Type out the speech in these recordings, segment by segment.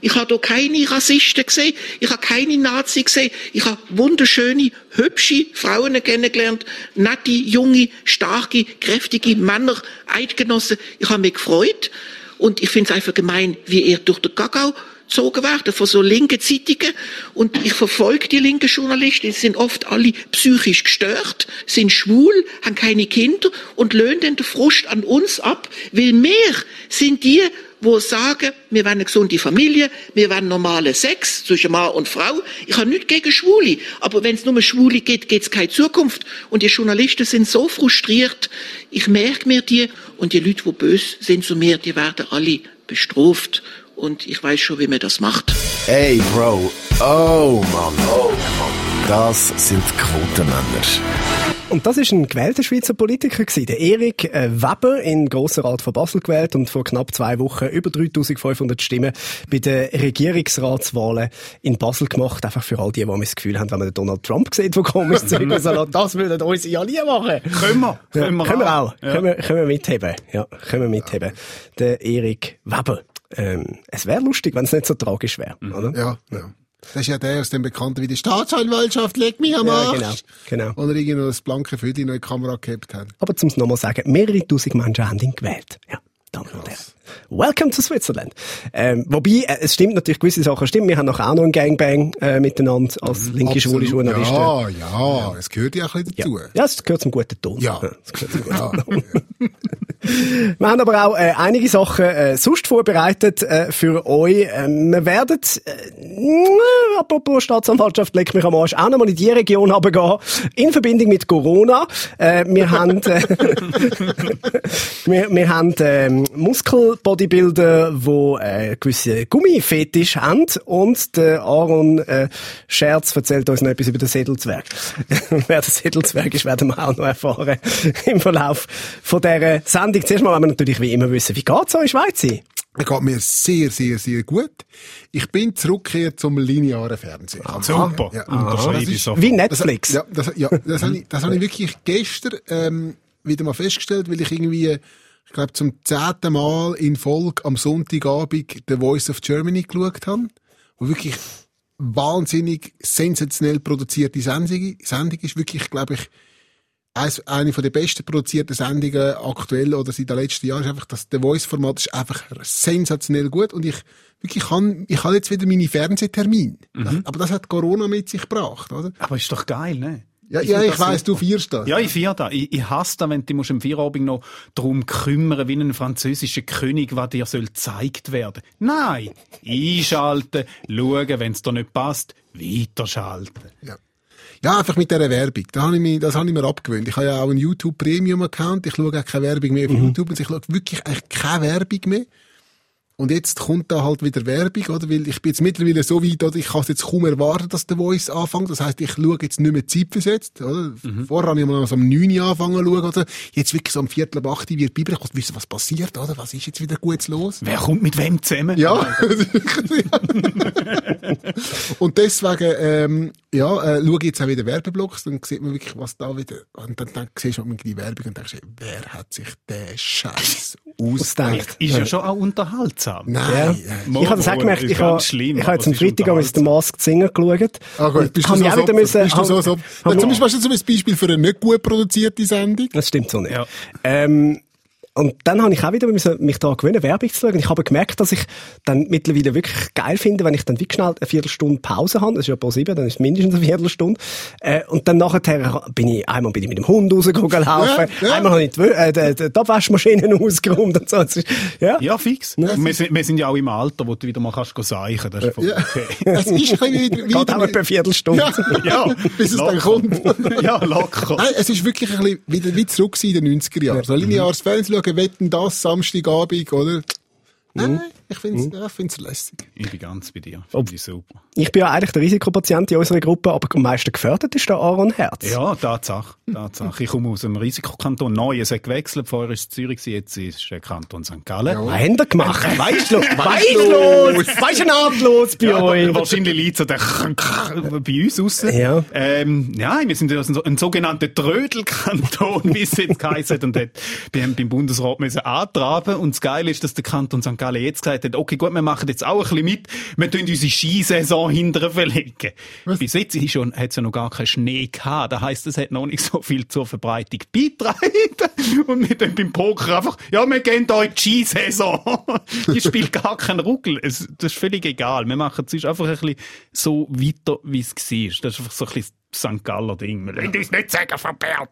Ich habe hier keine Rassisten gesehen, ich habe keine Nazi gesehen, ich habe wunderschöne, hübsche Frauen kennengelernt, nette, junge, starke, kräftige Männer, Eidgenossen. Ich habe mich gefreut und ich finde es einfach gemein, wie er durch den Kakao gezogen werden von so linken Zeitungen. Und ich verfolge die linken Journalisten. Die sind oft alle psychisch gestört, sind schwul, haben keine Kinder und löhnen den Frust an uns ab, weil wir sind die, wo sagen, wir wollen eine gesunde Familie, wir wollen normale Sex zwischen Mann und Frau. Ich habe nichts gegen Schwule, aber wenn es nur Schwule geht, geht es keine Zukunft. Und die Journalisten sind so frustriert. Ich merke mir die und die Leute, die böse sind zu mir, die werden alle bestraft und ich weiß schon, wie man das macht. Hey, Bro. Oh, Mann. Oh, Mann. Das sind Quotenmänner. Und das ist ein gewählter Schweizer Politiker gewesen, der Erik äh, Weber, in Grosser Rat von Basel gewählt und vor knapp zwei Wochen über 3500 Stimmen bei den Regierungsratswahlen in Basel gemacht. Einfach für all die, die das Gefühl haben, wenn man Donald Trump sieht, wo komisch zurück, das würden uns ja nie machen. Können wir. Können wir, ja, können wir auch. Ja. Können, wir, können wir mitheben. Ja, können wir mitheben. Der Erik Weber. Ähm, es wäre lustig, wenn es nicht so tragisch wäre, mhm. oder? Ja, ja. Das ist ja der aus dem Bekannten wie die Staatsanwaltschaft, leg mich am Arsch. Ja, genau, genau. Oder irgendwo das blanke Födi noch in die Kamera gehabt haben. Aber zum es nochmal sagen, mehrere tausend Menschen haben ihn gewählt. Ja. Und Herren. Welcome to Switzerland. Ähm, wobei, äh, es stimmt natürlich, gewisse Sachen stimmen. Wir haben nachher auch noch einen Gangbang äh, miteinander als mhm, linke schwule Journalisten. Ja, ja, es gehört ja auch ein bisschen dazu. Ja, es gehört zum guten Ton. Ja. ja es gehört zum guten Ton. Wir haben aber auch äh, einige Sachen äh, sonst vorbereitet äh, für euch. Äh, wir werden, äh, apropos Staatsanwaltschaft, leck mich am Arsch, auch nochmal in die Region gehen, in Verbindung mit Corona. Äh, wir haben, äh, wir, wir haben äh, Muskel-Bodybuilder, die äh, gewisse Gummifetisch haben und der Aaron äh, Scherz erzählt uns noch etwas über den Sedelzwerg. Wer der Sedelzwerg ist, werden wir auch noch erfahren im Verlauf von dieser Sendung. Zuerst mal wollen wir natürlich wie immer wissen, wie geht's euch, Schweiz? Es geht mir sehr, sehr, sehr gut. Ich bin zurückgekehrt zum linearen Fernsehen. Ah, super. Ja. Unterschreibe ich Wie Netflix. Das, ja, das, ja, das habe ich, das habe ich wirklich gestern ähm, wieder mal festgestellt, weil ich irgendwie, ich glaube, zum zehnten Mal in Folge am Sonntagabend The Voice of Germany geschaut habe. Wo wirklich wahnsinnig sensationell produzierte Sendung, Sendung ist. Wirklich, glaube ich, eine von der besten produzierten Sendungen aktuell oder seit den letzten Jahren ist einfach, dass der Voice-Format ist einfach sensationell gut und ich wirklich kann, ich habe jetzt wieder meine Fernsehtermine. Mhm. Aber das hat Corona mit sich gebracht, oder? Aber ist doch geil, ne? Ja, ich, ja, ich weiss, du feierst das. Ja, ich feiere das. Ich, ich hasse das, wenn du musst im Feierabend noch darum kümmern, wie ein französischer König, was dir soll gezeigt werden. Nein! Einschalten, schauen, wenn es dir nicht passt, weiterschalten. Ja. Ja, einfach mit dieser Werbung. Da habe ich mich, das habe ich mir abgewöhnt. Ich habe ja auch einen YouTube Premium Account. Ich schaue auch keine Werbung mehr auf mhm. YouTube. Und ich schaue wirklich eigentlich keine Werbung mehr. Und jetzt kommt da halt wieder Werbung, oder? Weil ich bin jetzt mittlerweile so weit, oder? Ich kann es jetzt kaum erwarten, dass der Voice anfängt. Das heisst, ich schaue jetzt nicht mehr zeitversetzt, oder? Mhm. Vorher habe ich mal so um 9 Uhr angefangen zu schauen, oder? Jetzt wirklich so um Viertel ab 8 Uhr wird Bibel. Ich muss wissen, was passiert, oder? Was ist jetzt wieder Gutes los? Wer kommt mit wem zusammen? Ja. und deswegen, ähm, ja, äh, schaue jetzt auch wieder Werbeblocks, dann sieht man wirklich, was da wieder, und dann, dann siehst du die Werbung und denkst, wer hat sich den Scheiß ausgedacht? Ist ja schon auch unterhaltsam. Nein. Ja. ich habe das auch gemerkt, ich habe, ich habe jetzt am Freitag am The Masked Singer geschaut. Ah gut, bist du so, so, müssen, bist du so, so. Zum Beispiel hast du so ein Beispiel für eine nicht gut produzierte Sendung. Das stimmt so nicht. Ja. Ähm, und dann habe ich auch wieder mich da gewöhnen, Werbung zu schauen. Ich habe gemerkt, dass ich dann mittlerweile wirklich geil finde, wenn ich dann wie schnell eine Viertelstunde Pause habe. Das ist ja pro sieben, dann ist es mindestens eine Viertelstunde. Äh, und dann nachher bin ich, einmal bin ich mit dem Hund rausgegangen laufen, ja, ja. einmal habe ich die, äh, die, die Abwaschmaschine ausgeräumt und so. Ja, ja fix. Ja. Wir, sind, wir sind ja auch im Alter, wo du wieder mal kannst seichen. Das ist voll okay. Es ist ein bisschen wie... Geht auch etwa eine Viertelstunde. Ja, bis es dann kommt. ja, locker. Nein, es ist wirklich ein bisschen wieder wie zurück in den 90er Jahren. So lineares Fernsehen schauen, wetten das Samstagabend, oder? Nein, mhm. ich finde es mhm. ja, lässig. Ich bin ganz bei dir. Finde ich super. Ich bin ja eigentlich der Risikopatient in unserer Gruppe, aber am meisten gefördert ist der Aaron Herz. Ja, Tatsache. Tatsache. Ich komme aus dem Risikokanton Neu. Es hat gewechselt. Vorher war es Zürich, jetzt ist der Kanton St. Gallen. Ja. Was haben ihr gemacht? Weißt du, weißt du, weißt du, nahtlos bei ja, euch. Wahrscheinlich liegt es bei uns raus. Ja. Ähm, ja, wir sind ein, ein sogenannter Trödelkanton, wie es jetzt geheißen hat, und hat beim, beim Bundesrat müssen antraben. Und das Geile ist, dass der Kanton St. Gallen jetzt gesagt gesagt hat, okay, gut, wir machen jetzt auch ein bisschen mit, wir tun unsere Skisaison hinterher verlegen. Bis jetzt ist schon, hat es ja noch gar keinen Schnee gehabt. Das heisst, es hat noch nicht so viel zur Verbreitung beitragen. Und wir dann beim Poker einfach, ja, wir gehen da in die Skisaison. die spielt gar keinen Ruckel. Es, das ist völlig egal. Wir machen es einfach ein bisschen so weiter, wie es war. Das ist einfach so ein bisschen St. Galler Ding. Wir wollen uns nicht sagen, verperrt.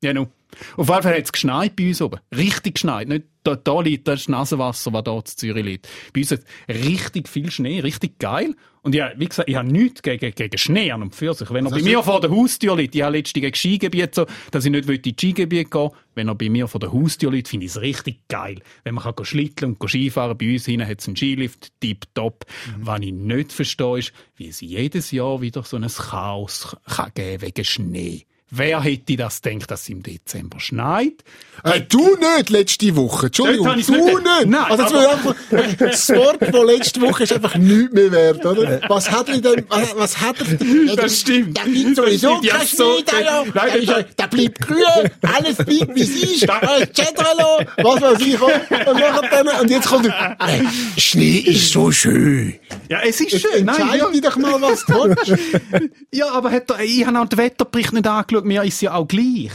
Genau. Auf jeden Fall hat es geschneit bei uns oben. Richtig geschneit. Nicht, da, da liegt das Nasenwasser, was da zu Zürich liegt. Bei uns hat richtig viel Schnee, richtig geil. Und ja, wie gesagt, ich habe nichts gegen, gegen Schnee an und für sich. Wenn er bei mir vor der Haustür liegt, ich habe letztens gegen Skigebiet so, dass ich nicht in die Skigebiet gehen Wenn er bei mir vor der Haustür liegt, finde ich es richtig geil. Wenn man kann schlitteln und Skifahren, bei uns hinten hat es einen Skilift, tipptopp. Mhm. Was ich nicht verstehe, ist, wie es jedes Jahr wieder so ein Chaos kann geben wegen Schnee. Wer hätte das gedacht, dass es im Dezember schneit? Äh, du nicht letzte Woche. Entschuldigung, du nicht- nicht. Nein, also, das, aber- einfach, das Wort von letzte Woche ist einfach nichts mehr wert, oder? Was hat er denn, was, was hat er denn? Das stimmt. Da gibt sowieso Das kein Schnee, da. Nein, Da, das- da bleibt grün, alles bleibt wie es ist. Äh, Cedralo, was weiß ich. Und, nachher und jetzt kommt er, äh, Schnee ist so schön. Ja, es ist Jetzt schön. Nein, entscheid ja. dich mal, was du willst. Ja, aber hat er, ich habe auch den Wetterbericht nicht angeschaut, mir ist ja auch gleich.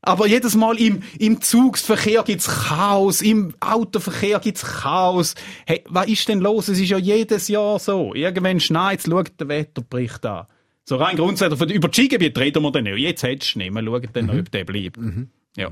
Aber jedes Mal im, im Zugsverkehr gibt's Chaos, im Autoverkehr gibt's Chaos. Hey, was ist denn los? Es ist ja jedes Jahr so. Irgendwann schneit's, schaut der Wetterbericht an. So rein grundsätzlich, von- über das Skigebiet reden wir dann nicht. Jetzt hat's Schnee, wir schauen dann, ob der bleibt. Ja.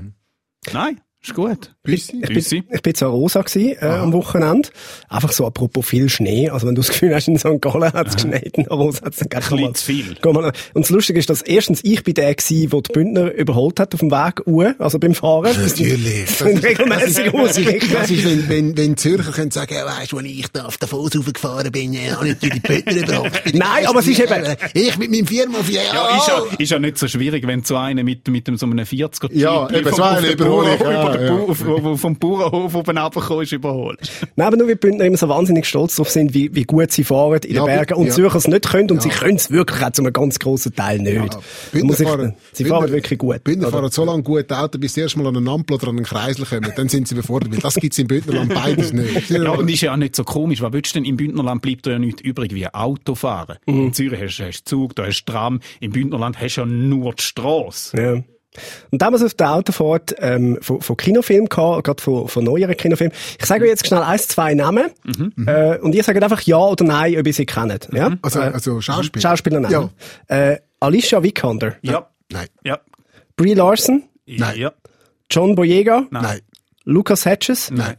Nein, ist gut. Büssi. Ich Büssi. bin, ich bin zu Rosa gewesen, äh, am Wochenende. Einfach so apropos viel Schnee. Also wenn du das Gefühl hast, in St. Gallen hat es geschneit, in Rosa hat es dann gleich mal- zu viel. Mal- Und das Lustige ist, dass erstens ich bin der gewesen, der die Bündner überholt hat auf dem Weg uhr, also beim Fahren. Natürlich. Das sind regelmäßig ausgewichen. Das ist, wenn, wenn, wenn Zürcher können sagen, ja, weisst du, als ich da auf der Fuß raufgefahren bin, ja, habe ich die. Ich bin Nein, aber es ist eben- Ich mit meinem Firma auf Ja, ist ja, ist ja nicht so schwierig, wenn so einer mit, mit dem, so einem 40er Ja, eben, so auf einen den ja. Bau- auf- auf- vom Bauernhof oben runtergekommen ist, überholt. Nein, aber nur, weil die Bündner immer so wahnsinnig stolz drauf sind, wie, wie gut sie fahren in Ja, den Bergen und ja. Zürcher es nicht können und sie können es wirklich auch zu einem ganz grossen Teil nicht. Ich, sie fahren wirklich gut. Bündner oder? fahren so lange gut Auto, bis sie erst mal an einen Ampel oder an einen Kreisel kommen. Dann sind sie überfordert. Weil das gibt's im Bündnerland beides nicht. Ja, und ist ja auch nicht so komisch. Was willst du denn? Im Bündnerland bleibt da ja nichts übrig wie Autofahren. Mhm. In Zürich hast du Zug, da hast du Tram. Im Bündnerland hast du ja nur die Strasse. Ja. Und damals auf der Autofahrt ähm, von, von Kinofilmen gehabt, gerade von, von neueren Kinofilmen. Ich sage euch jetzt schnell eins, zwei Namen äh, und ihr sagt einfach ja oder nein, ob ihr sie kennt. Ja? Also, Äh, also Schauspieler. Schauspielernamen. Äh, Alicia Vikander, Ja. Nein. Ja. Brie Larson, Nein. Ja. John Boyega, Nein. Lucas Hedges. Nein.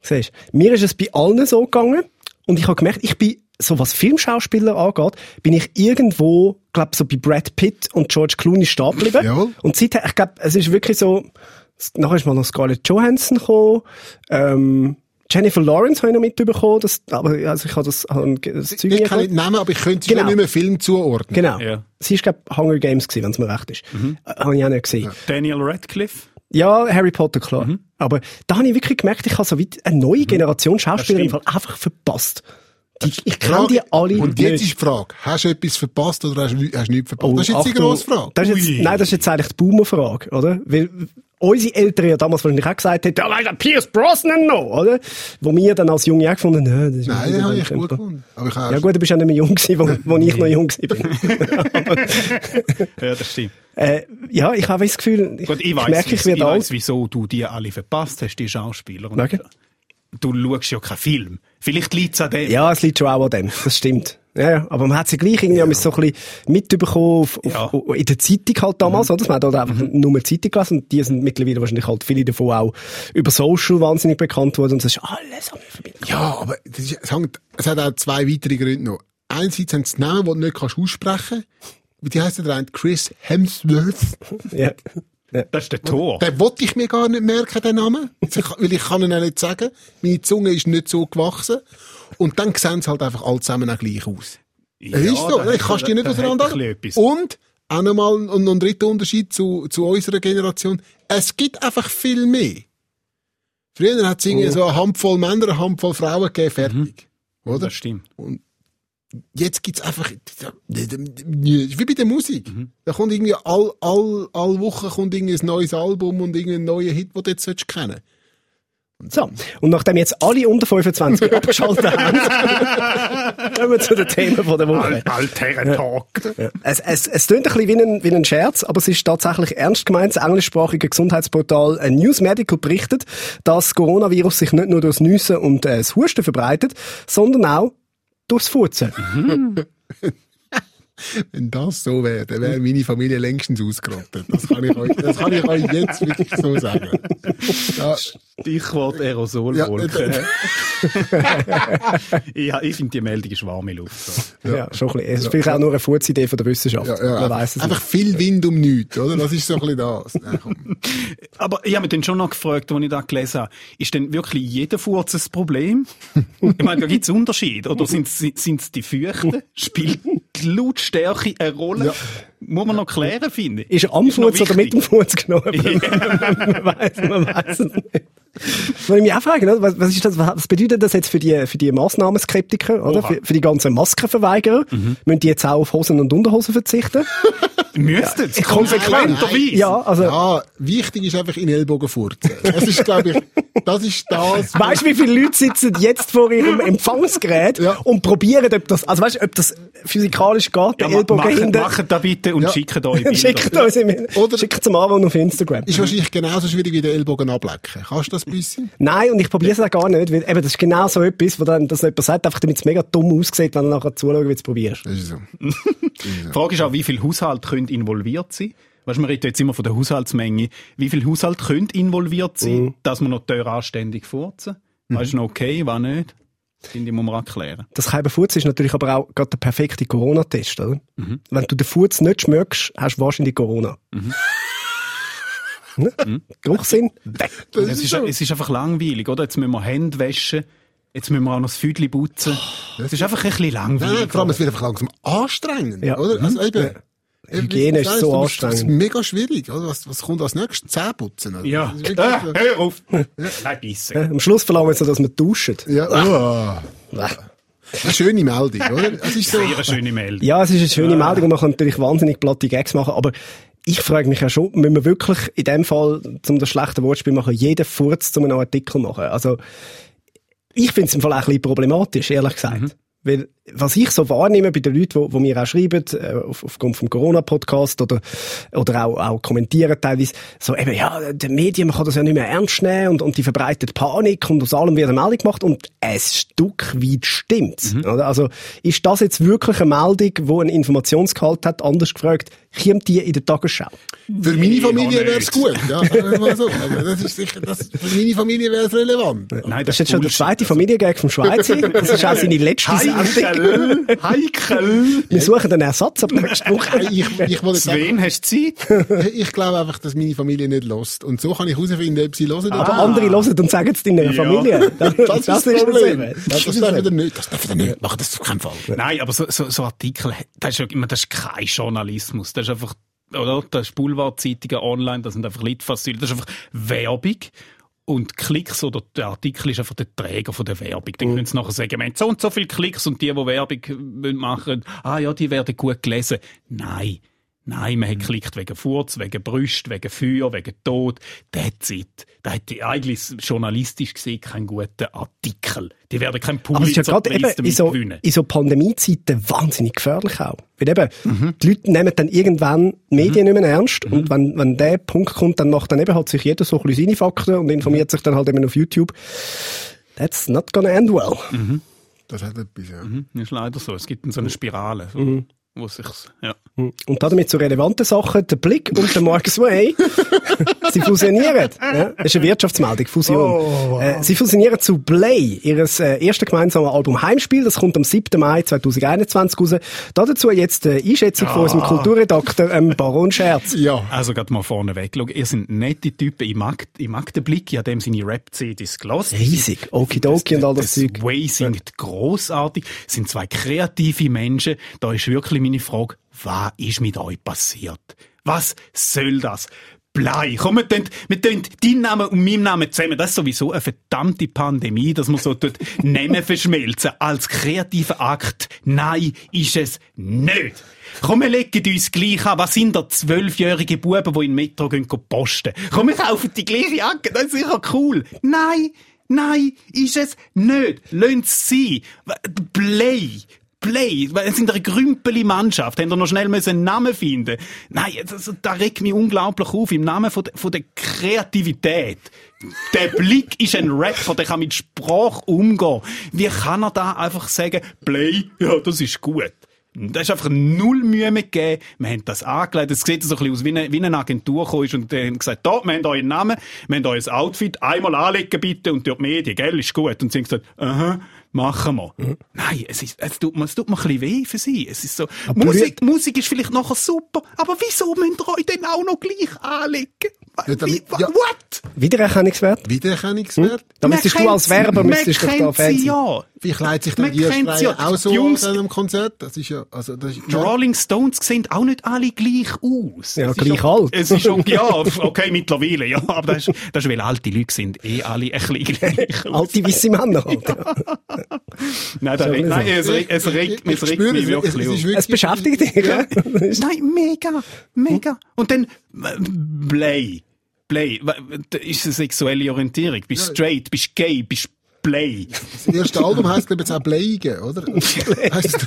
Siehst, mir ist es bei allen so gegangen und ich habe gemerkt, ich bin, so was Filmschauspieler angeht, bin ich irgendwo, glaube so bei Brad Pitt und George Clooney stehen geblieben. Jawohl. Und seither, ich glaube, es ist wirklich so, nachher ist mal noch Scarlett Johansson gekommen, ähm, Jennifer Lawrence habe ich noch mitbekommen, das, aber also ich habe das, habe das Zeug Ich kann nicht nehmen, aber ich könnte Genau. genau. nicht mehr Film zuordnen. Genau. Ja. Sie ist, glaube Hunger Games gewesen, wenn es mir recht ist. Äh, Habe ich auch nicht gesehen. Daniel Radcliffe. Ja, Harry Potter, klar. Aber da habe ich wirklich gemerkt, ich habe so weit eine neue Generation Schauspieler im stimmt. Fall einfach verpasst. Die, ich kenne die alle Und jetzt ist die Frage, hast du etwas verpasst oder hast du hast du nichts verpasst? Oh, das ist jetzt die Achtung, grosse Frage. Das ist jetzt, nein, das ist jetzt eigentlich die Boomer-Frage, oder? Weil unsere Eltern ja damals wahrscheinlich auch gesagt hätten, ja, weißt du, Pierce Brosnan noch, oder? Wo wir dann als Junge auch gefunden haben, das ist Nein, ein den habe ich gut gefunden. Aber ich habe Ja gut, du bist ja nicht mehr jung gewesen, wo, wo ich noch jung war. Ja, das stimmt. äh, ja, ich habe das Gefühl, ich, Gut, ich ich weiss, merke, ich ich, werde weiss, alt. wieso du die alle verpasst hast, die Schauspieler. Und Okay. Du schaust ja keinen Film. Vielleicht liegt es an dem. Ja, es liegt schon auch an dem, das stimmt. Ja, ja, aber man hat sie gleich irgendwie ja. so ein bisschen mitbekommen auf, auf, Ja. in der Zeitung halt damals, oder? Man hat halt einfach nur die Zeitung gelesen und die sind mittlerweile wahrscheinlich halt viele davon auch über Social wahnsinnig bekannt worden und das ist alles am Verbinden. Ja, aber das ist, es, hängt, es hat auch zwei weitere Gründe noch. Einerseits haben sie Namen, die du nicht kannst aussprechen kannst. Wie heisst der? Chris Hemsworth. Ja. Das ist der Tor. Den wollte ich mir gar nicht merken, den Namen. Weil ich kann ihn auch nicht sagen. Meine Zunge ist nicht so gewachsen. Und dann sehen sie halt einfach alle zusammen auch gleich aus. Ja, ist so, ich kannst die nicht auseinander. Und auch nochmal ein, noch ein dritter Unterschied zu, zu unserer Generation. Es gibt einfach viel mehr. Früher hat es irgendwie so eine Handvoll Männer, eine Handvoll Frauen gegeben, fertig. Oder? Das stimmt. Jetzt gibt's einfach, wie bei der Musik. Mhm. Da kommt irgendwie all, all, all Woche kommt irgendwie ein neues Album und irgendein neuer Hit, den du jetzt solltest kennen. So, und nachdem jetzt alle unter 25 abgeschaltet haben, kommen wir zu den Themen von der Woche. Altherren-Talk. Ja. Es, es, es klingt ein bisschen wie ein, wie ein Scherz, aber es ist tatsächlich ernst gemeint. Das englischsprachige Gesundheitsportal äh, News Medical berichtet, dass das Coronavirus sich nicht nur durchs Nüssen und äh, das Husten verbreitet, sondern auch durchs Furzen. Wenn das so wäre, dann wäre meine Familie längstens ausgerottet. Das kann ich euch, das kann ich euch jetzt wirklich so sagen. Ja, Stichwort ja, Aerosolwolke. äh, ja, ich finde die Meldung ist warme Luft. So. Ja, schon ein bisschen. Es ist vielleicht auch nur eine Furzidee von der Wissenschaft. ja, ja, Man weiss es einfach viel Wind um nichts, oder? Das ist so ein bisschen das. Ja, komm. Aber ich habe mich dann schon noch gefragt, als ich das gelesen habe, ist denn wirklich jeder Furz ein Problem? ich meine, da gibt es Unterschiede. Oder sind es die Feuchten? Spielt die Lautstärke eine Rolle? Ja. Muss man noch klären, finde ich. Ist er am Furz oder mit dem. Furz genommen? man weiß, man weiß es nicht. Wollte ich mich auch fragen, oder? was, was, ist das, was bedeutet das jetzt für die, für die Massnahmenskeptiker, oder? Für, für die ganzen Maskenverweigerer? Müssen die jetzt auch auf Hosen und Unterhosen verzichten? Müsste es. konsequenterweise. Ja, also, Ja, wichtig ist einfach in Ellbogen furzen. Das ist, glaube ich, das ist das. weißt du, wie viele Leute sitzen jetzt vor ihrem Empfangsgerät Ja. und probieren, ob das, also weißt du, ob das physikalisch geht, Ja, der Ellbogen macht, hinten. macht das bitte und Ja. schickt euch Dann Schickt Bilder. uns Oder- schickt zum Aaron auf Instagram. Ist wahrscheinlich genauso schwierig wie den Ellbogen ablecken. Kannst du das ein bisschen? Nein, und ich probiere es auch gar nicht, weil eben, das ist genau so etwas, wo dann das jemand sagt, einfach damit es mega dumm aussieht, wenn du nachher zuschauen, wie du es probierst. Das ist so. Die Frage ist auch, wie viele Haushalte können involviert sein? Weißt du, man redet jetzt immer von der Haushaltsmenge. Wie viele Haushalte können involviert sein, Mhm. dass man noch die Tür anständig furzen? Weißt du noch okay, was nicht? Finde ich, muss man erklären. Das kalbe Furz ist natürlich aber auch gerade der perfekte Corona-Test, oder? Mhm. Wenn du den Furz nicht schmeckst, hast du wahrscheinlich Corona. Mhm. Ne? Geruchssinn? Weg. Das Es ist so. es ist einfach langweilig, oder? Jetzt müssen wir Hände waschen. Jetzt müssen wir auch noch das Füdli putzen. Es ist einfach ein bisschen langweilig. Nein, vor allem, es wird einfach langsam anstrengend, Ja. oder? Also eben, Ja. Hygiene ist so musst- Das ist anstrengend. mega schwierig, oder? Was, was kommt als nächstes? Zähneputzen, oder? ja. Das ist wirklich Äh, so- hör auf! Nein, bissen. Ja, Am Schluss verlangen sie, dass wir duschen. Ja, oh. Eine schöne Meldung, oder? Es ist so. Sehr schöne Meldung. Ja, es ist eine schöne Meldung und man kann natürlich wahnsinnig platte Gags machen, aber ich frage mich ja schon, müssen wir wirklich in dem Fall, zum das schlechte Wortspiel machen, jeden Furz zu einem Artikel machen? Also, ich finde es im Fall auch ein bisschen problematisch, ehrlich gesagt. Weil, was ich so wahrnehme bei den Leuten, die, mir auch schreiben, äh, auf, aufgrund vom Corona-Podcast oder, oder auch, auch kommentieren teilweise, so eben, ja, die Medien, man kann das ja nicht mehr ernst nehmen und, und die verbreitet Panik und aus allem wird eine Meldung gemacht und ein Stück weit stimmt's. Oder? Also, ist das jetzt wirklich eine Meldung, die einen Informationsgehalt hat? Anders gefragt, kommt die in der Tagesschau? Für meine Familie wäre es gut, ja. so. Also das ist sicher, das, für meine Familie wäre es relevant. Nein, Das ist jetzt schon der zweite Familiengag vom Schweizer. Das ist auch seine letzte Sendung. Heikel! Heikel! Wir suchen einen Ersatz ab nächste Woche. Ich, ich, wollte jetzt Sven, hast du Zeit? ich glaube einfach, dass meine Familie nicht lost. Und so kann ich herausfinden, ob sie hören Aber andere hören und sagen es deiner Ja. Familie. Das, Das, ist das Problem. Das, ist darf eben. nicht. Das darf ihr nicht machen. Das auf keinen Fall. Nein, aber so, so, so Artikel, das ist, ja, ich meine, das ist kein Journalismus. Das ist einfach, oder? Das ist Boulevardzeitungen online, das sind einfach Litfaßsäule. Das ist einfach Werbung. Und Klicks oder der Artikel ist einfach der Träger von der Werbung. Dann können sie nachher sagen, wir haben so und so viele Klicks und die, die Werbung wollen machen, ah ja, die werden gut gelesen. Nein. Nein, man hat geklickt wegen Furz, wegen Brüst, wegen Feuer, wegen Tod. That's it. Da hätte eigentlich journalistisch gesehen keinen guten Artikel. Die werden es ist ja gerade eben Pulitzerpreis in damit so, gewinnen. in so Pandemiezeiten wahnsinnig gefährlich auch. Weil eben, Mhm. die Leute nehmen dann irgendwann die Medien nicht mehr ernst und wenn, wenn der Punkt kommt, dann macht dann eben halt sich jeder so ein bisschen seine Fakten und informiert sich dann halt eben auf YouTube. That's not gonna end well. Das hat etwas, ja. Mhm, ist leider so. Es gibt dann so eine Spirale, so, Mhm. Wo sich's, ja. Und damit zu relevanten Sachen, der Blick und der Marcus Way, sie fusionieren. Ja, das ist eine Wirtschaftsmeldung, Fusion. äh, sie fusionieren zu Play, ihres äh, ersten gemeinsamen Album Heimspiel. Das kommt am 7. Mai 2021 raus. Dazu jetzt die Einschätzung von unserem Kulturredakteur ähm, Baron Scherz. Ja. Also gerade mal vorneweg. Schau, ihr seid nette Typen. Ich mag, ich mag den Blick. Ich habe dem seine Rap-CDs gelassen. Riesig. Okidoki und all das Zeug. Way singt grossartig. Sind zwei kreative Menschen. Da ist wirklich meine Frage, was ist mit euch passiert? Was soll das? Blei. Komm, wir tun, wir tun deinen Namen und meinen Namen zusammen. Das ist sowieso eine verdammte Pandemie, dass man so tut Namen verschmelzen als kreativer Akt. Nein, ist es nicht. Komm, wir legen uns gleich an. Was sind da zwölfjährige Buben, die in den Metro gehen, posten? Komm, wir kaufen die gleiche Jacke. Das ist sicher cool. Nein, nein, ist es nicht. Lasst es sein. Play. Play. Wir sind eine grümpeli Mannschaft. Haben wir noch schnell einen Namen finden? Nein, das, das regt mich unglaublich auf. Im Namen von, der- von der Kreativität. Der Blick ist ein Rapper, der kann mit Sprache umgehen. Wie kann er da einfach sagen, Play, ja, das ist gut. Da ist einfach null Mühe mitgegeben. Wir haben das angelegt. Es sieht so ein bisschen aus, wie eine, wie eine Agentur gekommen ist und die haben gesagt, da, wir haben euren Namen, wir haben euer Outfit, einmal anlegen bitte und durch die Medien, gell, ist gut. Und sie haben gesagt, aha, machen wir. Nein, es, ist, es, tut mir, es tut mir ein bisschen weh für sie. Es ist so, Musik, Musik ist vielleicht nachher super, aber wieso müsst ihr euch denn auch noch gleich anlegen? Ja, damit- ja. What? Wiedererkennungswert? Wiedererkennungswert? Da Man müsstest du als Werber müsstest doch da kennt Fan sie sein. ja. Wie kleidet sich denn Man die kennt sie ja. auch so Die Jungs- an einem Konzert? Das ist ja, also, das ist, Die Rolling Stones sehen auch nicht alle gleich aus. Ja, Es ist gleich schon- alt. Es ist schon, ja, okay, mittlerweile, ja. Aber das ist, das ist, weil alte Leute sind eh alle ein bisschen gleich. Alte weisse Männer halt. ja. Nein, das, Schon nein, es, regt- es regt, es regt spüre, mich wirklich es Es beschäftigt dich, ja? Nein, mega, mega. Und dann, äh, Play. Ist eine sexuelle Orientierung. Bist straight, bist gay, bist Play. Das erste Album heisst, glaube ich, jetzt auch Bleigen, oder? heisst,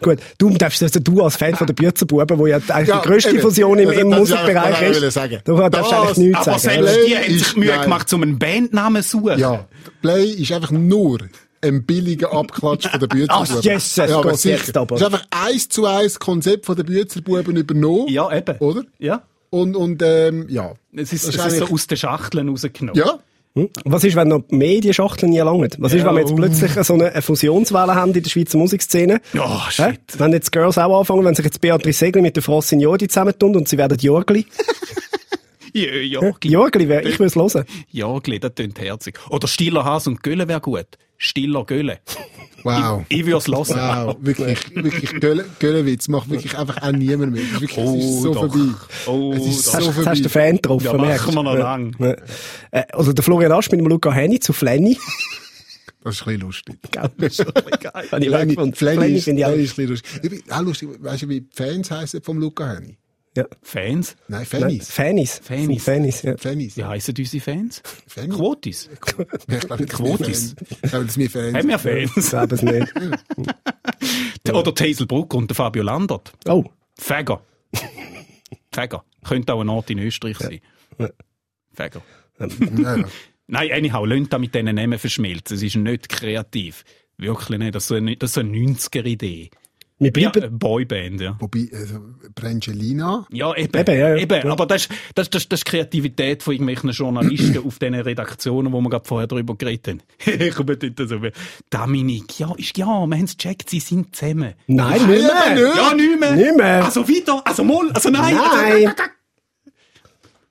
Gut, du darfst, also du als Fan von der Bützerbuben, wo ja eigentlich Ja, die grösste eben. Fusion im, im Musikbereich wollte ich ist. sagen. Du darfst Das- eigentlich nichts Aber sagen. selbst oder? die haben sich Mühe nein. gemacht, um einen Bandnamen zu suchen. ja, Play ist einfach nur ein billiger Abklatsch von der Bützerbuben. Ach, Jesus ja, aber sicher. jetzt aber. Das ist einfach eins zu eins Konzept von der Bützerbuben übernommen. Ja, eben. Oder? Ja. Und, und, ähm, ja. Es ist, es ist eigentlich- so aus den Schachteln rausgenommen. Ja. Hm? Was ist, wenn noch die Medienschachteln nie langen? Was ist, Ja, wenn wir jetzt uh. plötzlich so eine, eine Fusionswelle haben in der Schweizer Musikszene? Ja, Hä? shit. Wenn jetzt Girls auch anfangen, wenn sich jetzt Beatrice Segli mit der Frassignodi zusammentun und sie werden Jorgli. Ja. Jorgli, wär, ich will es hören. Jorgli, das tönt herzig. Oder Stiller Has und Gölle wäre gut. Stiller Gölle. Wow. Ich würde es hören. Wow, wirklich, wirklich, Gölle- Göllewitz macht wirklich einfach auch niemand mehr. Wirklich, es ist so doch. vorbei. Oh, es ist doch. so Hast, vorbei. hast du den Fan getroffen? Ja, machen merkst du? wir noch lang. Ja. Äh, Oder der Florian Asch mit dem Luca Henny zu Flenny. Das ist ein bisschen lustig. Gell? Das ist ein bisschen geil. Ich Flenny. Flenny, ist, ich. Flenny ist ein bisschen lustig. Ich bin auch lustig. Weißt du, wie die Fans heißen vom Luca Henny? Ja. Fans? Nein, Fannys. Fannies. Fannies. Fannies, ja. Fannys. Wie heissen unsere Fans? Fanny? Quotis. Ich glaube, Quotis. sind wir Fans. Ich glaube, das sind wir Fans. Haben wir Ich Fans? glaube es nicht. Oder Hazel Bruck und der Fabio Landert. Oh. Fäger. Fäger. Könnte auch ein Ort in Österreich sein. Fäger. Nein, anyhow, lasst da mit diesen Namen verschmelzen. Es ist nicht kreativ. Wirklich nicht. Das ist so eine, das ist so eine 90er-Idee. Wir Ja, bleiben, eine Boyband, ja. Wobei, also, Brangelina, Ja, eben. Eben, ja, ja. eben. Aber das ist, das, das, das ist die Kreativität von irgendwelchen Journalisten auf diesen Redaktionen, wo wir gerade vorher darüber geredet haben. ich komme dort so, Dominik, ja, ist, ja, wir haben es gecheckt, sie sind zusammen. nein, nicht ja, mehr. Ja, nicht mehr. Nicht mehr. Also weiter, also mal, also nein. Nein. Also,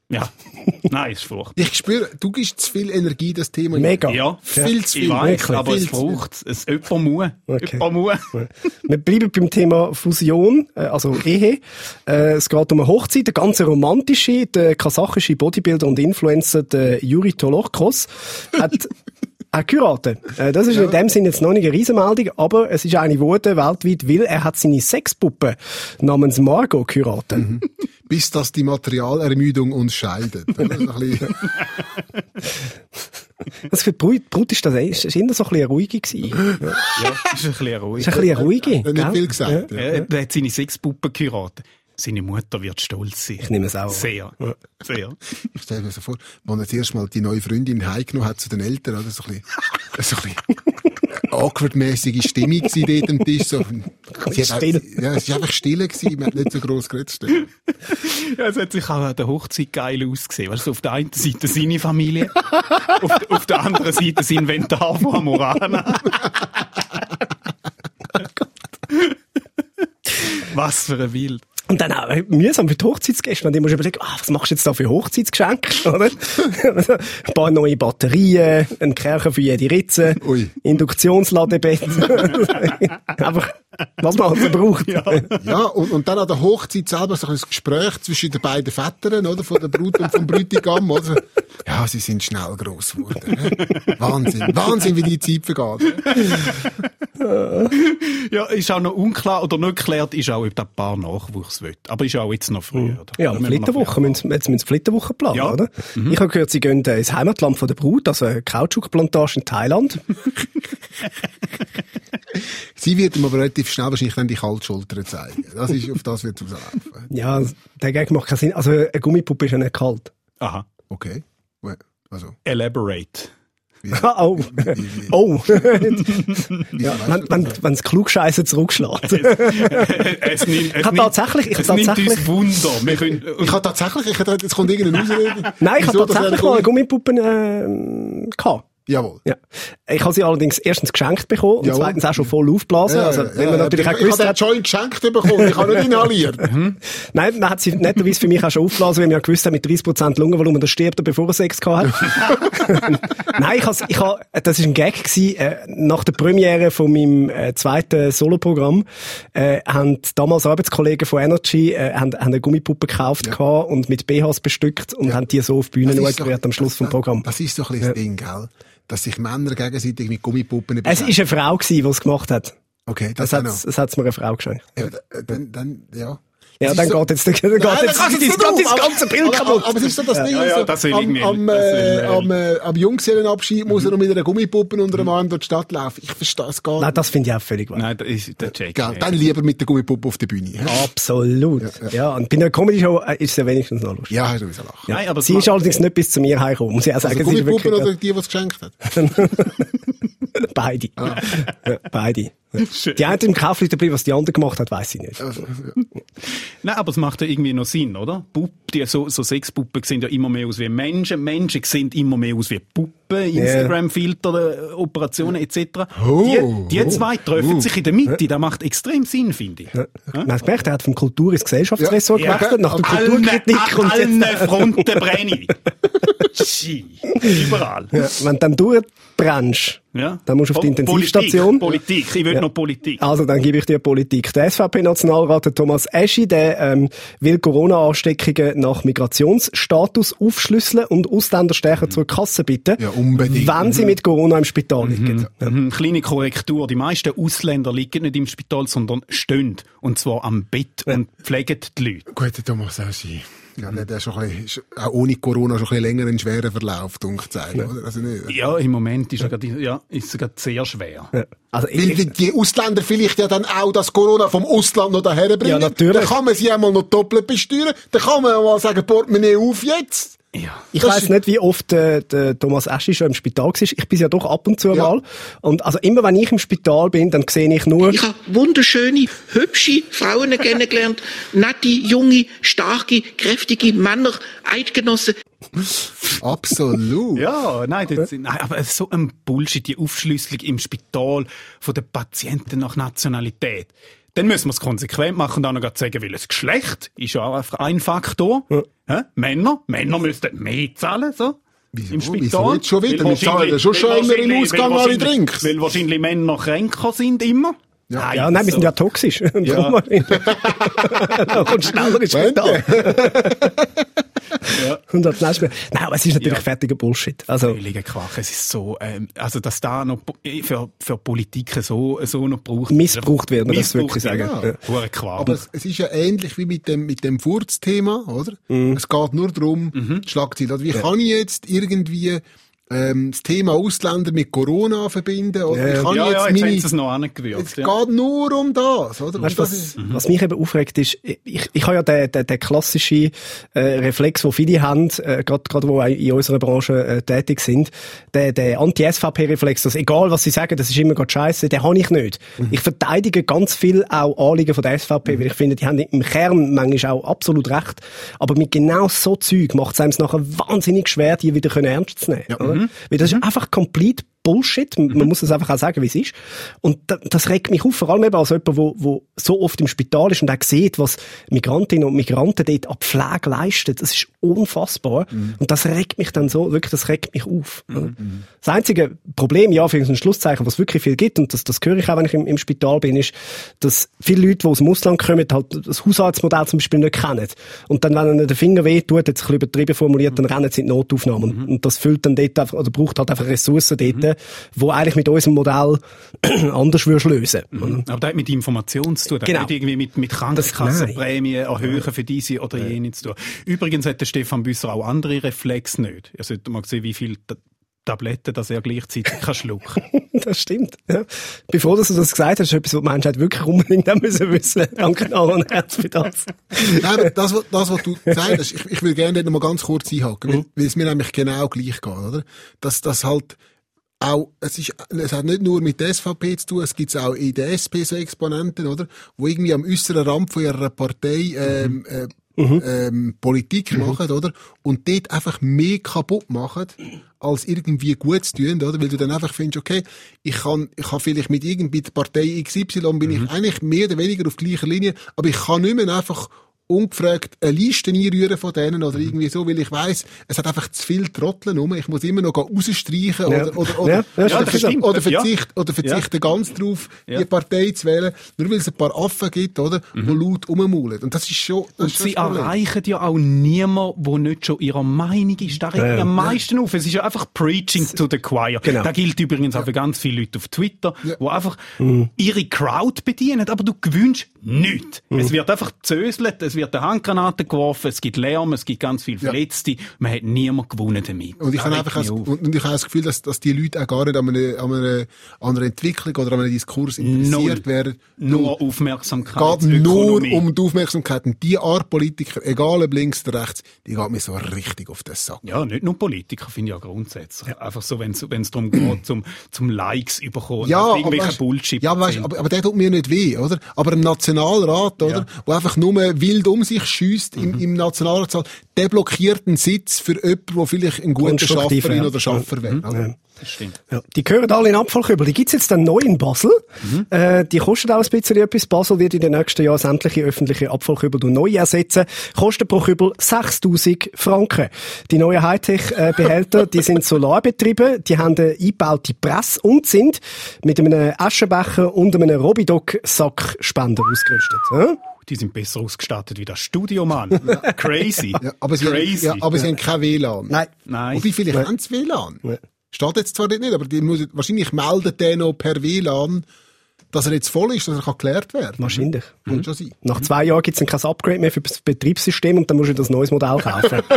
ja, nein, ist furchtbar. ich spüre, du gibst zu viel Energie das Thema. Mega. Ja, Viel zu viel. Ich weiss, wirklich. aber Viel es braucht es. Jemand muss. Okay. Jemand muss. Wir bleiben beim Thema Fusion, äh, also Ehe. Äh, Es geht um eine Hochzeit, eine ganz romantische. Der kasachische Bodybuilder und Influencer, der Juri Tolokos, hat auch geheiratet. Äh, Das ist in dem Sinne jetzt noch nicht eine Riesenmeldung, aber es ist eine geworden weltweit, weil er hat seine Sexpuppe namens Margot geheiratet. Bis dass die Materialermüdung uns scheidet. Das für Brut, Brut ist das? Ist ist immer so ein bisschen eine ruhige gewesen. Ja. Ja, ist ein bisschen ruhig. Ist ein bisschen ruhige. Hat nicht viel gesagt. Ja. Er er hat seine Sexpuppe geheiratet. Seine Mutter wird stolz sein. Ich nehme es auch. Sehr. Sehr. Ich stelle mir so vor, wenn er das erste Mal die neue Freundin heimgenommen hat zu den Eltern, oder? So ein bisschen, so ein bisschen awkward-mäßige Stimmung gewesen dort am Tisch. So. Sie hat, Still. auch- ja, es war einfach still gewesen, man hat nicht so gross geredet. Ja, es hat sich auch an der Hochzeit geil ausgesehen. Weißt du, auf der einen Seite seine Familie, auf, auf der anderen Seite sein Inventar von Amorana. Was für ein Wild. Und dann auch mühsam für die Hochzeitsgäste, wenn du musst überlegen, ah, was machst du jetzt da für Hochzeitsgeschenke, oder? Ein paar neue Batterien, ein Kercher für jede Ritze, Ui. Induktionsladebett. Einfach Was man also braucht. Ja, und, und dann an der Hochzeit selber so ein Gespräch zwischen den beiden Vätern, oder? Von der Brut und vom Bräutigam, oder? Ja, sie sind schnell gross geworden. Wahnsinn. Wahnsinn, wie die Zeit vergeht. Ja, ist auch noch unklar oder nicht geklärt, ist auch, ob das Paar Nachwuchs will. Aber ist auch jetzt noch früh, oder? Ja, noch Flitterwoche, müssen, jetzt müssen sie Flitterwoche planen, Ja. oder? Ich habe gehört, sie gehen äh, ins Heimatland von der Brut, also eine Kautschukplantage in Thailand. Sie wird ihm aber relativ schnell wahrscheinlich dann die Kaltschultern zeigen. Das ist, auf das wird es rauslaufen. ja, der Gag macht keinen Sinn. Also eine Gummipuppe ist ja nicht kalt. Aha. Okay. Also, Elaborate. Ah, oh. oh. ja, wenn, wenn, wenn das Klugscheiße zurückschlägt. es nimmt, es habe nimmt- tatsächlich- ich es habe nimmt tatsächlich- uns Wunder. Wir können, ich habe tatsächlich, ich hätte, jetzt kommt irgendeine Ausrede. Nein, ich habe tatsächlich mal eine Gummi- Gummipuppe äh, gehabt. Jawohl. Ja. Ich habe sie allerdings erstens geschenkt bekommen und Jawohl. zweitens auch schon voll aufgeblasen. also, wenn man natürlich ich, auch ich gewusst habe den Joint geschenkt bekommen, ich habe nicht inhaliert. nein, man hat sie netterweise für mich auch schon aufgeblasen, weil man ja gewusst hat, mit 30% Lungenvolumen, da stirbt er, bevor er Sex gehabt hat. nein, ich has, ich ha, das ist ein Gag gewesen, äh, nach der Premiere von meinem äh, zweiten Soloprogramm, äh, haben damals Arbeitskollegen von Energy, äh, haben, haben eine Gummipuppe gekauft gehabt und mit BHs bestückt und haben die so auf die Bühne geriert am Schluss vom Programm. Das ist doch ein bisschen das Ding, gell? Dass sich Männer gegenseitig mit Gummipuppen Es ist eine Frau gewesen, die es gemacht hat. Okay, Das das, hat's, das hat's mir eine Frau geschenkt. Ja, dann, dann, ja. Ja, Es dann ist so- geht jetzt, dann geht Nein, jetzt, das, das, ganze Bild aber, kaputt. Aber, aber es ist so das Ding, Ja, ja, also, das will ich am, nicht. am, äh, äh, am, äh, am Junggesellenabschied muss er noch mit einer Gummipuppe unter einem Arm durch die Stadt laufen. Ich verstehe es gar Nein, nicht. das finde ich auch völlig wahr. nein, das ist der Check. Dann lieber mit der Gummipuppe auf der Bühne. Absolut. Ja, und bei einer Comedy-Show äh, ist es ja wenigstens noch lustig. Ja, du lachen. Nein, aber sie ist allerdings nicht bis zu mir heimgekommen, muss ich auch sagen. Also sie ist Gummipuppe oder die, die es geschenkt hat? beide. Ah. Beide. Die eine im Kaufleute geblieben, was die andere gemacht hat, weiß ich nicht. Also, Nein, aber es macht ja irgendwie noch Sinn, oder? Puppe, die, so, so Sexpuppen sehen ja immer mehr aus wie Menschen. Menschen sehen immer mehr aus wie Puppen. Instagram-Filter, äh, Operationen etc. Oh. die, die zwei treffen sich in der Mitte. Das macht extrem Sinn, finde ich. Man hat gemerkt, er hat vom Kultur ins Gesellschaftsressort Ja. gewechselt, nach der Kulturkritik an allen Fronten brenne ich. Überall. ja, wenn du dann durchbrennst, Ja. dann musst du auf die Po- Intensivstation. Politik, Politik. ich will Ja. noch Politik. Also, dann gebe ich dir Politik. Der SVP-Nationalrat der Thomas Eschi, der ähm, will Corona-Ansteckungen nach Migrationsstatus aufschlüsseln und Ausländer stärker zur Kasse bitten, Ja, unbedingt. wenn sie mit Corona im Spital liegen. Ja. Mhm, Kleine Korrektur. Die meisten Ausländer liegen nicht im Spital, sondern stehen. Und zwar am Bett und pflegen die Leute. Gut, der Thomas Aschi. Ja, der, der ist schon ein bisschen, ist auch ohne Corona schon ein bisschen länger einen schweren Verlauf, dunkel zeigen, oder? Also nicht. Ja, im Moment ist er gerade, ja, ist er gerade sehr schwer. Ja. Also, Weil ich, die, die Ausländer vielleicht ja dann auch das Corona vom Ausland noch daher bringen. Ja, natürlich. Dann kann man sie einmal noch doppelt besteuern. Dann kann man mal sagen, Portemonnaie auf jetzt. Ja. ich ist- nicht, wie oft äh, der Thomas Eschi schon im Spital war. Ich bin ja doch ab und zu Ja. mal. Und also immer, wenn ich im Spital bin, dann sehe ich nur... Ich habe wunderschöne, hübsche Frauen kennengelernt, nette, junge, starke, kräftige Männer, Eidgenossen. Absolut. Ja, nein, das, nein, aber so ein Bullshit, die Aufschlüsselung im Spital von den Patienten nach Nationalität. Dann müssen wir es konsequent machen und auch noch sagen, weil das Geschlecht ist ja auch ein Faktor. Hä? Männer, Männer müssten mehr zahlen, so. Wieso? Im Spital. Wieso jetzt schon wieder? Wir zahlen wahrscheinlich- schon schon immer im Ausgang alle Drinks. Weil wahrscheinlich Männer kränker sind immer. Ja. Ja, nein, wir sind ja toxisch. Und hin. da kommt schneller ins Spital. Und dann schnell spielen. Nein, aber es ist natürlich Ja. fertiger Bullshit. Also, Völliger Quach. Es ist so, ähm, also, dass da noch po- für, für Politiker so, so noch braucht. Missbraucht wird, man das Missbraucht wirklich sagen. wird. Ja. Pure Qual. Aber es, es ist ja ähnlich wie mit dem, mit dem Furz-Thema, oder? Es geht nur darum, die Schlagzeile. Also wie kann ich jetzt irgendwie ähm, das Thema Ausländer mit Corona verbinden? Oder Ja, wie kann ja, ich ja, jetzt jetzt meine... es noch angewürzt. es Ja. geht nur um das, oder? Weißt, was, ist- was mich eben aufregt, ist, ich, ich habe ja den, den, den klassischen äh, Reflex, den viele haben, äh, gerade gerade wo auch in unserer Branche äh, tätig sind, der, der Anti-SVP-Reflex, dass egal was sie sagen, das ist immer gerade scheiße, den habe ich nicht. Ich verteidige ganz viel auch Anliegen von der SVP, weil ich finde, die haben im Kern manchmal auch absolut recht, aber mit genau so Zeug macht es einem nachher wahnsinnig schwer, die wieder können ernst zu nehmen. Oder? Weil das ist einfach komplett Bullshit. Man Mhm. muss es einfach auch sagen, wie es ist. Und da, das regt mich auf, vor allem eben als jemand, wo, wo so oft im Spital ist und auch sieht, was Migrantinnen und Migranten dort an Pflege leisten. Das ist unfassbar. Mhm. Und das regt mich dann so, wirklich, das regt mich auf. Das einzige Problem, ja, für ein Schlusszeichen, was wirklich viel gibt, und das, das höre ich auch, wenn ich im, im Spital bin, ist, dass viele Leute, die aus dem Ausland kommen, halt das Haushaltsmodell zum Beispiel nicht kennen. Und dann, wenn ihnen der Finger weh tut, jetzt ein bisschen übertrieben formuliert, dann rennen sie in die Notaufnahme. Und, und das füllt dann dort einfach, oder braucht halt einfach Ressourcen dort, wo eigentlich mit unserem Modell anders würdest lösen. Aber das hat mit Information zu tun. Das Genau. hat nicht irgendwie mit, mit Krankenkassenprämien erhöhen für diese oder jene zu tun. Übrigens hat der Stefan Büsser auch andere Reflexe nicht. Ihr solltet mal sehen, wie viele Ta- Tabletten das er gleichzeitig kann schlucken Das stimmt. Ja. Froh, dass du das gesagt hast. Ist etwas, was die Menschheit wirklich unbedingt müssen wissen. Danke, Nara und Herz für das. Nein, aber das, was- das, was du gesagt hast, ich, ich will gerne noch mal ganz kurz einhaken, weil, weil es mir nämlich genau gleich geht, oder? Dass das halt auch, es ist, es hat nicht nur mit der SVP zu tun, es gibt auch in der SP so Exponenten, oder? Wo irgendwie am äußeren Rand von ihrer Partei, ähm, äh, ähm, Politik machen, oder? Und dort einfach mehr kaputt machen, als irgendwie gut zu tun, oder? Weil du dann einfach findest, okay, ich kann, ich kann vielleicht mit irgendwie der Partei XY bin ich eigentlich mehr oder weniger auf gleicher Linie, aber ich kann nicht mehr einfach ungefragt eine Liste einrühren von denen oder irgendwie so, weil ich weiss, es hat einfach zu viel Trotteln rum. Ich muss immer noch ausstreichen Ja. oder, oder, oder, Ja, ja, oder, das ver- stimmt. oder, verzicht, oder verzichte ganz drauf, die Partei zu wählen, nur weil es ein paar Affen gibt, oder, die laut rummaulen. Und das ist schon, das Und ist sie das Problem. erreichen ja auch niemanden, der nicht schon ihrer Meinung ist. Da regt am meisten auf. Es ist ja einfach Preaching to the choir. Genau. Das gilt übrigens auch für ganz viele Leute auf Twitter, Ja. die einfach Mhm. ihre Crowd bedienen, aber du gewünscht nichts. Mhm. Es wird einfach gezöselt, es wird eine Handgranate geworfen, es gibt Lärm, es gibt ganz viele Ja. Verletzte. Man hat niemand gewonnen damit. Und ich habe einfach auf. und und ich habe das Gefühl, dass, dass die Leute auch gar nicht an einer, an einer, an einer Entwicklung oder an einem Diskurs interessiert Null. werden. Nur Aufmerksamkeit. geht nur um die Aufmerksamkeit. Und die Art Politiker, egal ob links oder rechts, die geht mir so richtig auf den Sack. Ja, nicht nur Politiker, finde ich ja grundsätzlich. Einfach so, wenn es darum geht, zum, zum Likes überkommen, Ja, also aber irgendwelche weißt- Bullshit. Ja, weißt, aber, aber der tut mir nicht weh, oder? Aber im Nationalrat, oder? Ja. Wo einfach nur wild um sich schießt im, im Nationalratssaal, der blockiert einen Sitz für jemanden, der vielleicht ein guter Schafferin ja. oder Schaffer wäre. oder? Das stimmt. Ja, die gehören alle in Abfallkübel. Die gibt's jetzt dann neu in Basel. Mhm. Äh, die kosten auch ein bisschen etwas. Basel wird in den nächsten Jahren sämtliche öffentliche Abfallkübel durch neu ersetzen. Kosten pro Kübel 6000 Franken. Die neuen Hightech-Behälter, die sind solarbetrieben, die haben eine eingebaute Presse und sind mit einem Aschenbecher und einem Robidoc-Sackspender ausgerüstet. Ja? Die sind besser ausgestattet wie das Studio, Mann. Crazy. Ja, aber sie, Crazy. haben, ja, aber sie haben kein WLAN. Nein. Nein. Wobei, vielleicht haben sie WLAN. Steht jetzt zwar dort nicht, aber die muss, wahrscheinlich meldet der noch per WLAN, dass er jetzt voll ist, dass er kann geklärt werden Wahrscheinlich. Kann schon sein. Nach zwei Jahren gibt's dann kein Upgrade mehr für das Betriebssystem und dann musst du das neues Modell kaufen.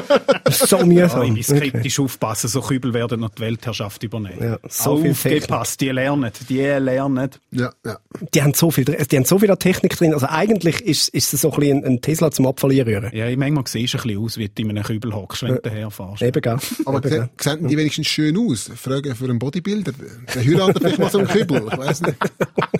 So Ja, mühsam. ich muss kritisch aufpassen, so Kübel werden noch die Weltherrschaft übernehmen. Ja, so viel Aufgepasst, die lernen, die lernen. Ja, ja. Die haben so viel, die haben so viel an Technik drin. Also eigentlich ist, ist es so ein, bisschen ein, Tesla zum Abfallieren. Ja, manchmal siehst du ein bisschen aus, wie du in einem Kübel hockst, wenn du daherfährst. Eben, gell? Aber Eben, gell? se- sehen die wenigstens schön aus? Frage für einen Bodybuilder. Der heiratet vielleicht mal so einen Kübel. Ich weiss nicht.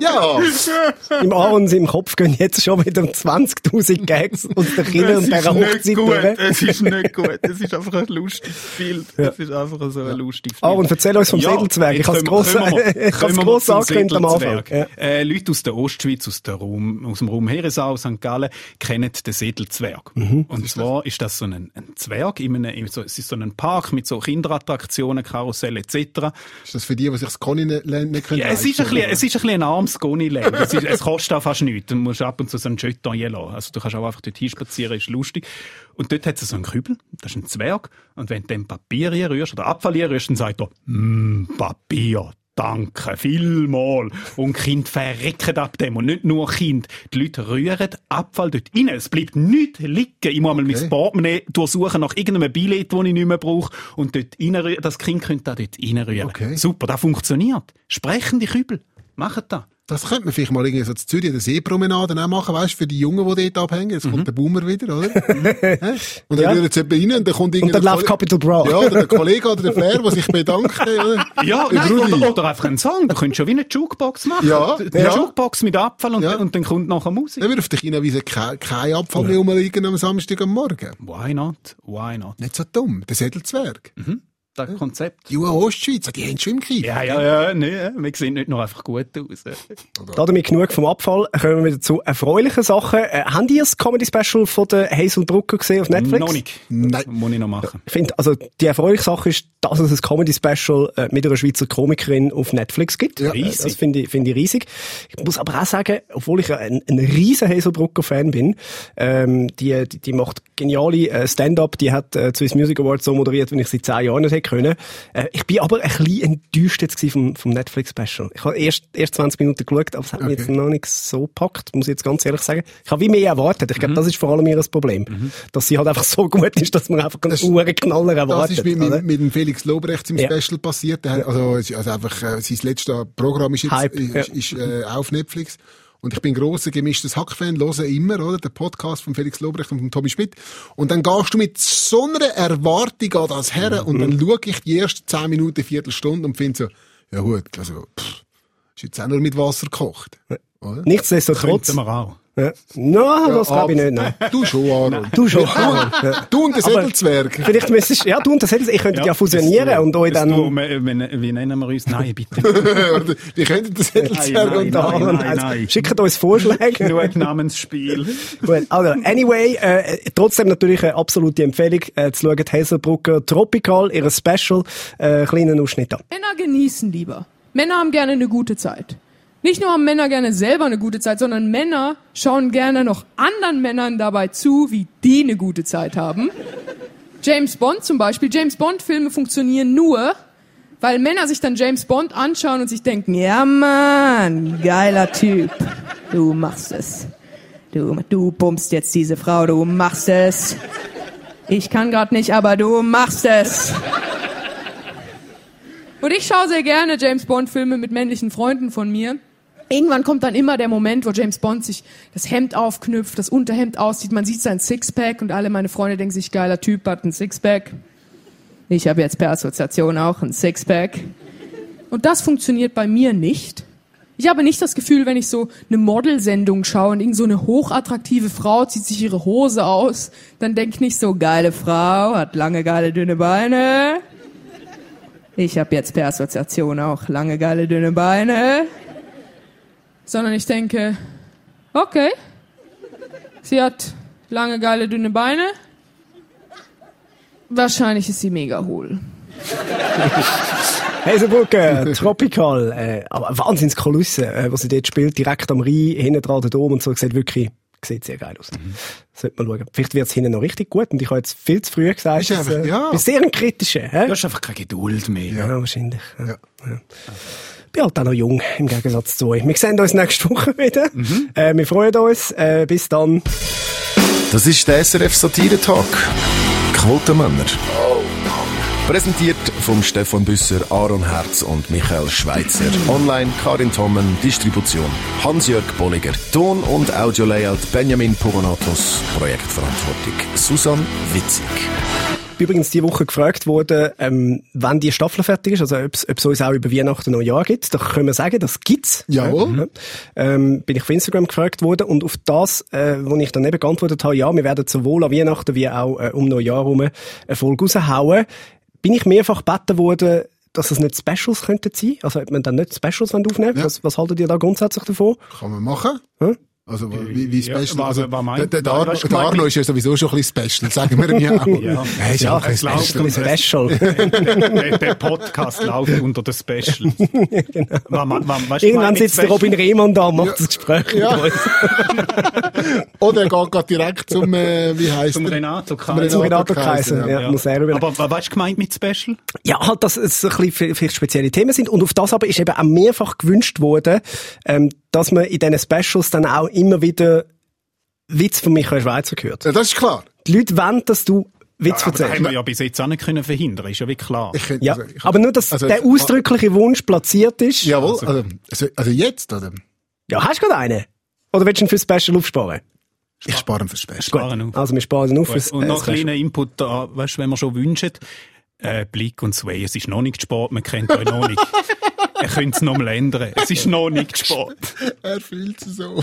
ja, Im Aaron und im Kopf gehen jetzt schon wieder 20.000 Gags aus der Kinder und dieser Hochzeit durch. Es ist nicht gut. Es ist einfach ein lustiges Bild. Es ist einfach so ein lustiges Bild. Aaron, erzähl uns vom. Ich gross- können wir- ich hab's können wir gross zum angekündigt am Anfang. Sädelzwerg. Äh, Leute aus der Ostschweiz, aus, der Raum, aus dem Raum Heresau, St. Gallen, kennen den Sädelzwerg. Mhm. Und zwar ist das so ein, ein Zwerg, in einem, in so, es ist so ein Park mit so Kinderattraktionen, Karussell etc. ist das für die, die sich das Conny nicht, können? Ja, es ist ein bisschen, es ist ein bisschen ein armes Goniland. Es, ist- es kostet auch fast nichts. Du musst ab und zu so einen Jeton lassen. Also du kannst auch einfach dort hinspazieren, ist lustig. Und dort hat es so einen Kübel, das ist ein Zwerg. Und wenn du dem Papier rührst oder Abfall rührst, dann sagt er, mm, Papier. Danke, vielmal. Und Kinder verrecken ab dem. Und nicht nur Kind. Die Leute rühren Abfall dort rein. Es bleibt nichts liegen. Ich muss einmal mein Portemonnaie durchsuchen nach irgendeinem Billett, das ich nicht mehr brauche. Und dort reinrühren. Das Kind könnte da dort reinrühren. Okay. Super, das funktioniert. Sprechende Kübel. Machen das. Das könnte man vielleicht mal irgendwie so zu Zürich der Seepromenade auch machen, weißt du, für die Jungen, die dort abhängen. Jetzt kommt der Boomer wieder, oder? Und dann Ja. sie eben rein und dann kommt Und dann läuft Capital Bra. Ja, oder der Kollege oder der Flair, der sich bedankt. Oder? Ja, nein, oder, oder einfach einen Song. Du könntest schon wie eine Jukebox machen. Ja, eine ja. Jukebox mit Abfall und, Ja. und dann kommt nachher Musik. Dann wird auf der China-Wiese kein, kein Abfall mehr rumliegen am Samstag am Morgen. Why not? Why not? Nicht so dumm. Der Sädelzwerg. Das Konzept. Die Ostschweiz, die haben Schwimmkind. Ja, ja, ja, nee, wir sehen nicht nur einfach gut aus. Damit genug vom Abfall. Kommen wir wieder zu erfreulichen Sachen. Äh, haben die das Comedy Special von der Hazel Brugger gesehen auf Netflix? Noch nicht. Nein. Muss ich noch machen. Ich finde, also die erfreuliche Sache ist, dass es ein Comedy Special äh, mit einer Schweizer Komikerin auf Netflix gibt. Ja. Äh, Das finde ich, finde ich riesig. Ich muss aber auch sagen, obwohl ich ein, ein riesen Hazel Brugger Fan bin, ähm, die, die, die macht geniale äh, Stand-up. Die hat äh, Swiss Music Awards so moderiert, wie ich sie zehn Jahren nicht hätte können. Äh, ich bin aber ein bisschen enttäuscht jetzt vom, vom Netflix Special. Ich habe erst, erst 20 Minuten geschaut, aber es hat mich jetzt noch nicht so gepackt, muss ich jetzt ganz ehrlich sagen. Ich habe wie mehr erwartet. Ich glaube, das ist vor allem ihr das Problem. Dass sie halt einfach so gut ist, dass man einfach einen Das- hohen Knaller Das erwartet. ist mit, oder? mit, mit dem Felix Lobrecht im Ja. Special passiert. Also, ist also einfach, äh, sein letztes Programm ist jetzt, Hype, ist, ja. ist äh, auf Netflix. Und ich bin grosser gemischtes Hack-Fan, höre immer, oder? Den Podcast von Felix Lobrecht und von Tommy Schmidt. Und dann gehst du mit so einer Erwartung an das her und Mhm. dann schaue ich die ersten 10 Minuten, Viertelstunde und finde so, ja gut, also, pff, ist jetzt auch nur mit Wasser gekocht. Oder? Nichtsdestotrotz. Könnten wir auch. Ja. No, das glaube ich nicht, nein. Du schon, Aaron. Du schon. Ja. Du und der Säbelzwerg. Vielleicht müsstest ja, du und das hättest, ich könntet ja, fusionieren und euch dann, du, wir- wir- wie nennen wir uns? Nein, bitte. Die könnten den Säbelzwerg und da nein, nein, also, nein. schickt uns Vorschläge. Genug Namensspiel. Gut, also, anyway, äh, trotzdem natürlich eine absolute Empfehlung, äh, zu schauen, Hazelbrugger Tropical, ihre Special, äh, kleinen Ausschnitt an. Männer genießen lieber. Männer haben gerne eine gute Zeit. Nicht nur haben Männer gerne selber eine gute Zeit, sondern Männer schauen gerne noch anderen Männern dabei zu, wie die eine gute Zeit haben. James Bond zum Beispiel. James Bond-Filme funktionieren nur, weil Männer sich dann James Bond anschauen und sich denken, ja Mann, geiler Typ. Du machst es. Du, du bummst jetzt diese Frau, du machst es. Ich kann grad nicht, aber du machst es. Und ich schaue sehr gerne James Bond-Filme mit männlichen Freunden von mir. Irgendwann kommt dann immer der Moment, wo James Bond sich das Hemd aufknüpft, das Unterhemd auszieht, man sieht sein Sixpack und alle meine Freunde denken sich, geiler Typ hat ein Sixpack. Ich habe jetzt per Assoziation auch ein Sixpack. Und das funktioniert bei mir nicht. Ich habe nicht das Gefühl, wenn ich so eine Modelsendung schaue und irgend so eine hochattraktive Frau zieht sich ihre Hose aus, dann denke ich nicht so, geile Frau, hat lange, geile, dünne Beine. Ich habe jetzt per Assoziation auch lange, geile, dünne Beine. Sondern ich denke, okay, sie hat lange, geile, dünne Beine. Wahrscheinlich ist sie mega hohl. Hazelbrugger Tropical, äh, aber Wahnsinnskulisse, äh, was sie dort spielt, direkt am Rhein, hinten dran, der Dom und so, sieht wirklich, sieht sehr geil aus. Sollte man schauen. Vielleicht wird's hinten noch richtig gut und ich habe jetzt viel zu früh gesagt, Ist dass, einfach- äh, ja. bist sehr ein kritischer, hä? Du hast einfach keine Geduld mehr. Ja, wahrscheinlich. Ja. Ja. Bin halt auch noch jung, im Gegensatz zu euch. Wir sehen uns nächste Woche wieder. Äh, wir freuen uns. Äh, bis dann. Das ist der SRF Satire Talk. Quotenmänner. Präsentiert vom Stefan Büsser, Aaron Herz und Michael Schweitzer. Online Karin Tommen, Distribution Hans-Jörg Bolliger. Ton- und Audio-Layout Benjamin Pogonatos. Projektverantwortung Susan Witzig. Bin übrigens die Woche gefragt worden, ähm, wann die Staffel fertig ist, also ob es uns auch über Weihnachten noch Jahr gibt. Da können wir sagen, das gibt's. Jawohl. Ja. Ähm, bin ich auf Instagram gefragt worden und auf das, äh, wo ich dann eben geantwortet habe, ja, wir werden sowohl an Weihnachten wie auch äh, um Neujahr herum eine Folge raushauen, bin ich mehrfach gebeten worden, dass es nicht Specials könnten sein. Also, ob man dann nicht Specials aufnehmen Ja. was, was haltet ihr da grundsätzlich davon? Kann man machen. Hm? Also, wie, wie Ja, special. was- also, was meint- der, der, Arno, du der Arno ist ja sowieso schon ein bisschen special, sagen wir ihm ja auch. Ja. Er ist ja auch ein läuft special. Special. der, der Podcast läuft unter den Specials. genau. Irgendwann sitzt der Robin Rehmann da und macht Ja. das Gespräch Ja. Oder er geht gerade direkt zum, äh, wie heisst Zum? Renato Kaiser. Zum Renato Kaiser, ja, muss er. Aber was ist gemeint mit Special? Ja, halt, dass es ein bisschen vielleicht spezielle Themen sind. Und auf das aber ist eben auch mehrfach gewünscht worden, ähm, dass man in diesen Specials dann auch immer wieder Witz von Michael Schweizer hört. Ja, das ist klar. Die Leute wollen, dass du Witz Aber das haben erzählst. wir ja bis jetzt auch nicht können verhindern, ist ja wirklich klar. Ich könnte, Ja, also, ich- aber nur, dass also- der ausdrückliche Wunsch platziert ist. Jawohl, also, also, also jetzt, oder? Ja, hast du gerade einen? Oder willst du ihn fürs Special aufsparen? Ich spare ihn fürs Special. Sparen auf. Also wir sparen ihn auf fürs Und äh, noch ein Special. kleiner Input da, weißt du, wenn wir schon wünschen, äh, Blick und Sway, es ist noch nicht spät, man kennt euch noch nicht. Ihr könnt es noch mal ändern. Es ist noch nicht spät. Er fühlt sich so.